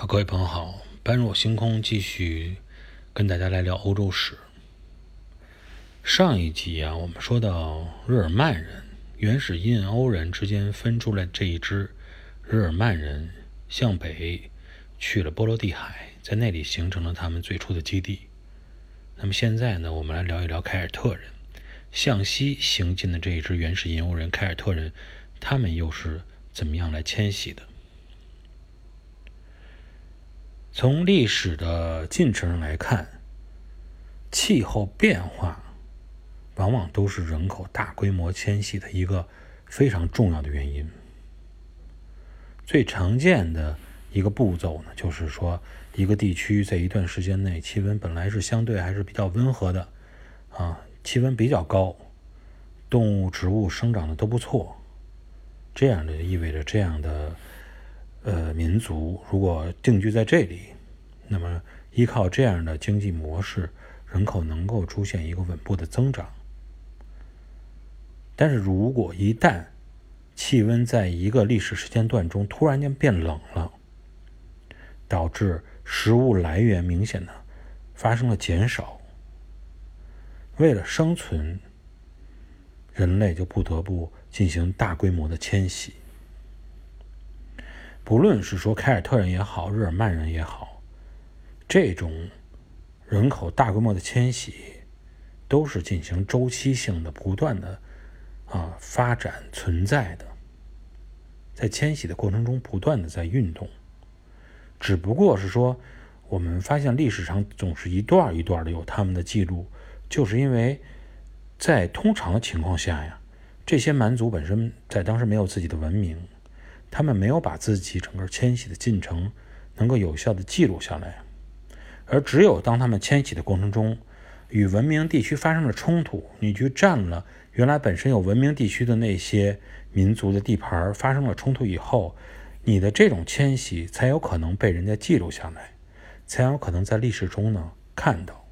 好，各位朋友好，般若星空继续跟大家来聊欧洲史。上一集啊，我们说到日耳曼人、原始印欧人之间分出来这一支日耳曼人向北去了波罗的海，在那里形成了他们最初的基地。那么现在呢，我们来聊一聊凯尔特人向西行进的这一支原始印欧人——凯尔特人，他们又是怎么样来迁徙的？从历史的进程来看，气候变化往往都是人口大规模迁徙的一个非常重要的原因。最常见的一个步骤呢，就是说，一个地区在一段时间内气温本来是相对还是比较温和的，啊，气温比较高，动物植物生长的都不错，这样的意味着这样的。呃，民族如果定居在这里，那么依靠这样的经济模式，人口能够出现一个稳步的增长。但是如果一旦气温在一个历史时间段中突然间变冷了，导致食物来源明显的发生了减少，为了生存，人类就不得不进行大规模的迁徙。不论是说凯尔特人也好，日耳曼人也好，这种人口大规模的迁徙，都是进行周期性的、不断的啊发展存在的，在迁徙的过程中不断的在运动，只不过是说我们发现历史上总是一段一段的有他们的记录，就是因为在通常的情况下呀，这些蛮族本身在当时没有自己的文明。他们没有把自己整个迁徙的进程能够有效的记录下来，而只有当他们迁徙的过程中与文明地区发生了冲突，你去占了原来本身有文明地区的那些民族的地盘，发生了冲突以后，你的这种迁徙才有可能被人家记录下来，才有可能在历史中呢看到。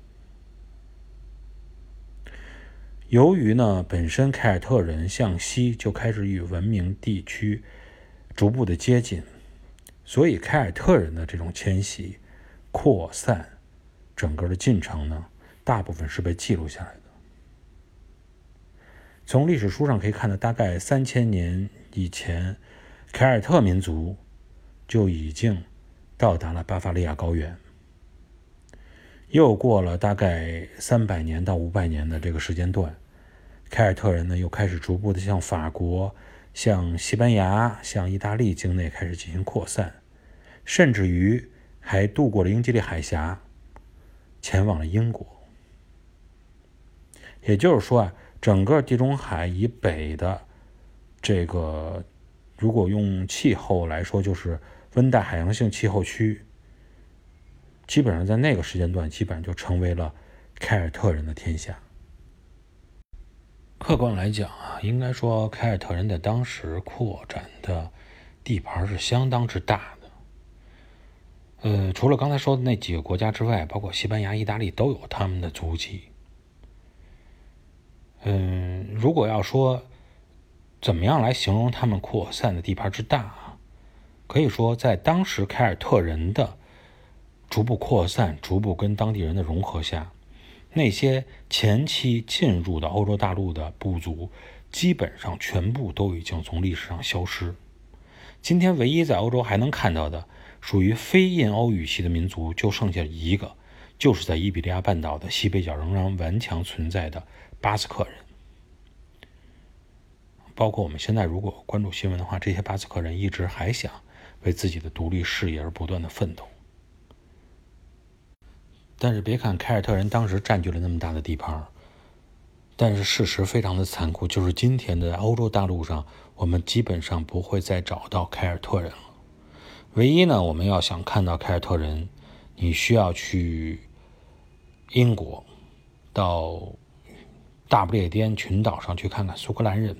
由于呢本身凯尔特人向西就开始与文明地区。逐步的接近，所以凯尔特人的这种迁徙、扩散，整个的进程呢，大部分是被记录下来的。从历史书上可以看到，大概三千年以前，凯尔特民族就已经到达了巴伐利亚高原。又过了大概三百年到五百年的这个时间段，凯尔特人呢又开始逐步的向法国。向西班牙、向意大利境内开始进行扩散，甚至于还渡过了英吉利海峡，前往了英国。也就是说啊，整个地中海以北的这个，如果用气候来说，就是温带海洋性气候区，基本上在那个时间段，基本上就成为了凯尔特人的天下。客观来讲啊，应该说凯尔特人在当时扩展的地盘是相当之大的。呃，除了刚才说的那几个国家之外，包括西班牙、意大利都有他们的足迹。嗯，如果要说怎么样来形容他们扩散的地盘之大啊，可以说在当时凯尔特人的逐步扩散、逐步跟当地人的融合下。那些前期进入的欧洲大陆的部族，基本上全部都已经从历史上消失。今天唯一在欧洲还能看到的，属于非印欧语系的民族，就剩下一个，就是在伊比利亚半岛的西北角仍然顽强存在的巴斯克人。包括我们现在如果关注新闻的话，这些巴斯克人一直还想为自己的独立事业而不断的奋斗。但是别看凯尔特人当时占据了那么大的地盘，但是事实非常的残酷，就是今天的欧洲大陆上，我们基本上不会再找到凯尔特人了。唯一呢，我们要想看到凯尔特人，你需要去英国，到大不列颠群岛上去看看苏格兰人、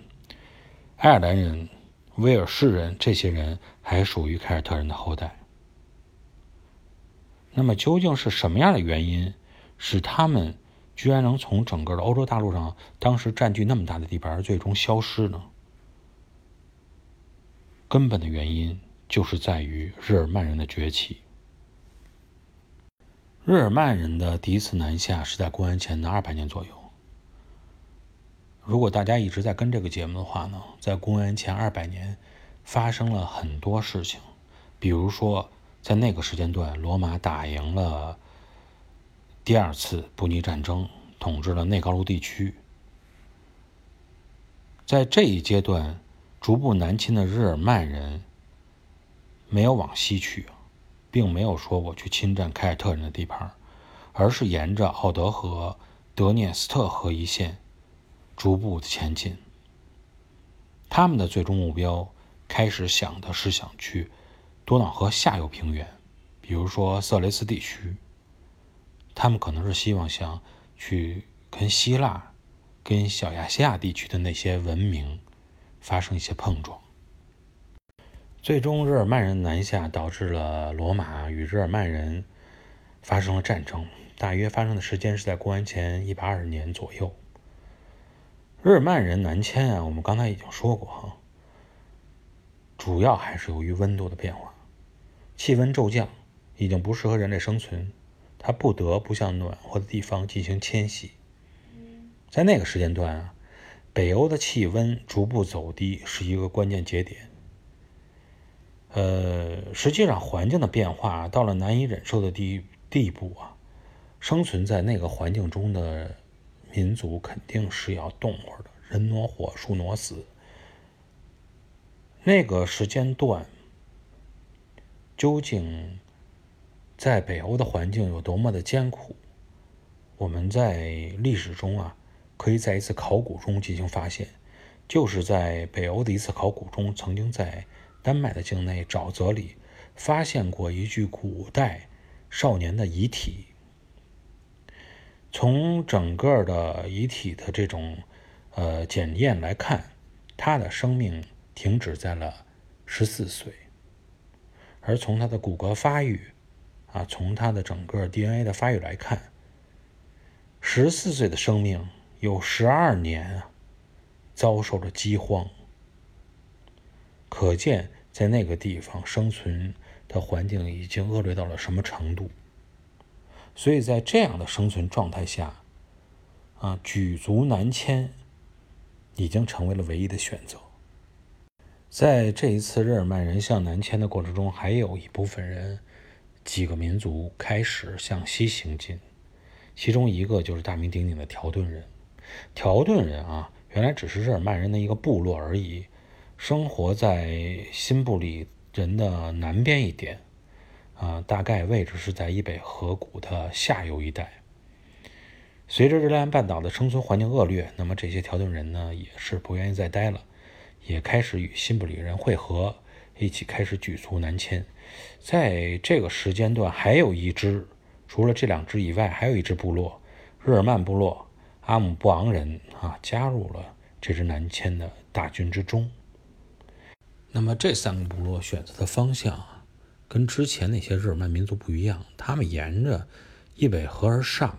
爱尔兰人、威尔士人，这些人还属于凯尔特人的后代。那么究竟是什么样的原因，使他们居然能从整个的欧洲大陆上当时占据那么大的地盘，最终消失呢？根本的原因就是在于日耳曼人的崛起。日耳曼人的第一次南下是在公元前的二百年左右。如果大家一直在跟这个节目的话呢，在公元前二百年发生了很多事情，比如说在那个时间段，罗马打赢了第二次布匿战争，统治了内高卢地区。在这一阶段，逐步南侵的日耳曼人没有往西去。并没有说我去侵占凯尔特人的地盘，而是沿着奥德河、德涅斯特河一线逐步前进。他们的最终目标开始想的是想去多瑙河下游平原，比如说色雷斯地区。他们可能是希望想去跟希腊、跟小亚细亚地区的那些文明发生一些碰撞。最终，日耳曼人南下，导致了罗马与日耳曼人发生了战争。大约发生的时间是在公元前一百二十年左右。日耳曼人南迁啊，我们刚才已经说过哈，主要还是由于温度的变化，气温骤降，已经不适合人类生存，它不得不向暖和的地方进行迁徙。在那个时间段啊，北欧的气温逐步走低，是一个关键节点。呃，实际上环境的变化到了难以忍受的地地步啊，生存在那个环境中的民族肯定是要动会儿的，人挪活，树挪死。那个时间段究竟在北欧的环境有多么的艰苦？我们在历史中啊，可以在一次考古中进行发现，就是在北欧的一次考古中，曾经在。丹麦的境内沼泽里发现过一具古代少年的遗体。从整个的遗体的这种呃检验来看，他的生命停止在了十四岁。而从他的骨骼发育啊，从他的整个 DNA 的发育来看，十四岁的生命有十二年啊遭受着饥荒，可见。在那个地方生存的环境已经恶劣到了什么程度？所以在这样的生存状态下，啊，举族南迁已经成为了唯一的选择。在这一次日耳曼人向南迁的过程中，还有一部分人，几个民族开始向西行进，其中一个就是大名鼎鼎的条顿人。条顿人啊，原来只是日耳曼人的一个部落而已。生活在新布里人的南边一点，啊，大概位置是在伊北河谷的下游一带。随着日兰半岛的生存环境恶劣，那么这些条顿人呢，也是不愿意再待了，也开始与新布里人会合，一起开始举族南迁。在这个时间段，还有一支，除了这两支以外，还有一支部落——日耳曼部落阿姆布昂人啊，加入了这支南迁的大军之中。那么这三个部落选择的方向啊，跟之前那些日耳曼民族不一样。他们沿着易北河而上，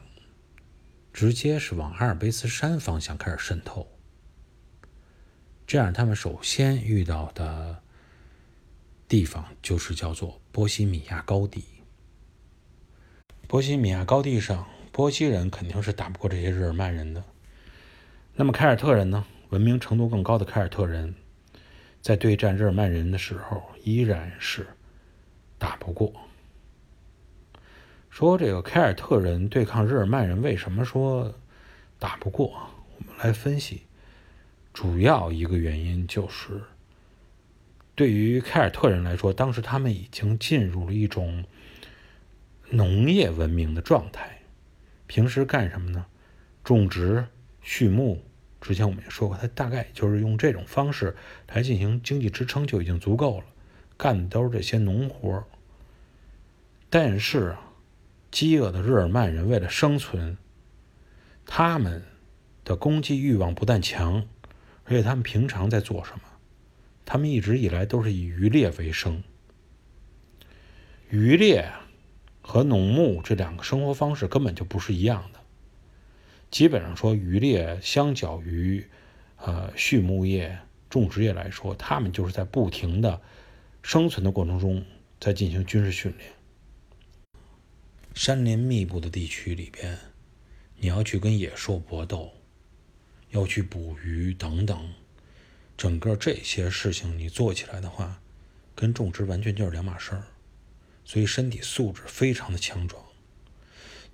直接是往阿尔卑斯山方向开始渗透。这样，他们首先遇到的地方就是叫做波西米亚高地。波西米亚高地上，波西人肯定是打不过这些日耳曼人的。那么凯尔特人呢？文明程度更高的凯尔特人。在对战日耳曼人的时候，依然是打不过。说这个凯尔特人对抗日耳曼人，为什么说打不过？我们来分析，主要一个原因就是，对于凯尔特人来说，当时他们已经进入了一种农业文明的状态，平时干什么呢？种植、畜牧。之前我们也说过，他大概就是用这种方式来进行经济支撑就已经足够了，干的都是这些农活但是，饥饿的日耳曼人为了生存，他们的攻击欲望不但强，而且他们平常在做什么？他们一直以来都是以渔猎为生。渔猎和农牧这两个生活方式根本就不是一样的。基本上说，渔猎相较于，呃，畜牧业、种植业来说，他们就是在不停的生存的过程中，在进行军事训练。山林密布的地区里边，你要去跟野兽搏斗，要去捕鱼等等，整个这些事情你做起来的话，跟种植完全就是两码事儿。所以身体素质非常的强壮。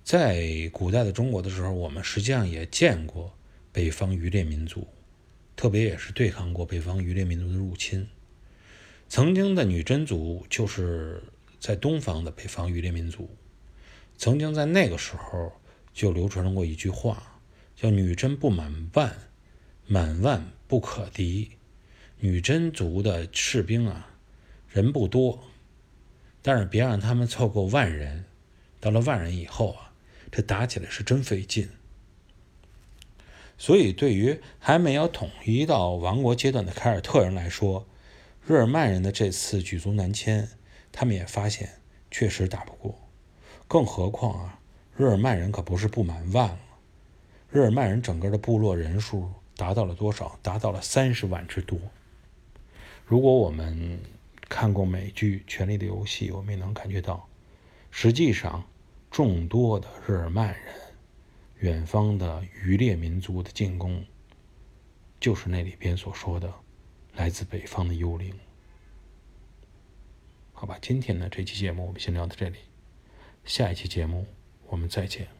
在古代的中国的时候，我们实际上也见过北方渔猎民族，特别也是对抗过北方渔猎民族的入侵。曾经的女真族就是在东方的北方渔猎民族，曾经在那个时候就流传过一句话，叫“女真不满万，满万不可敌”。女真族的士兵啊，人不多。但是别让他们凑够万人，到了万人以后啊，这打起来是真费劲。所以，对于还没有统一到王国阶段的凯尔特人来说，日耳曼人的这次举族南迁，他们也发现确实打不过。更何况啊，日耳曼人可不是不满万了，日耳曼人整个的部落人数达到了多少？达到了三十万之多。如果我们看过美剧《权力的游戏》，我们也能感觉到，实际上众多的日耳曼人、远方的渔猎民族的进攻，就是那里边所说的来自北方的幽灵。好吧，今天呢这期节目我们先聊到这里，下一期节目我们再见。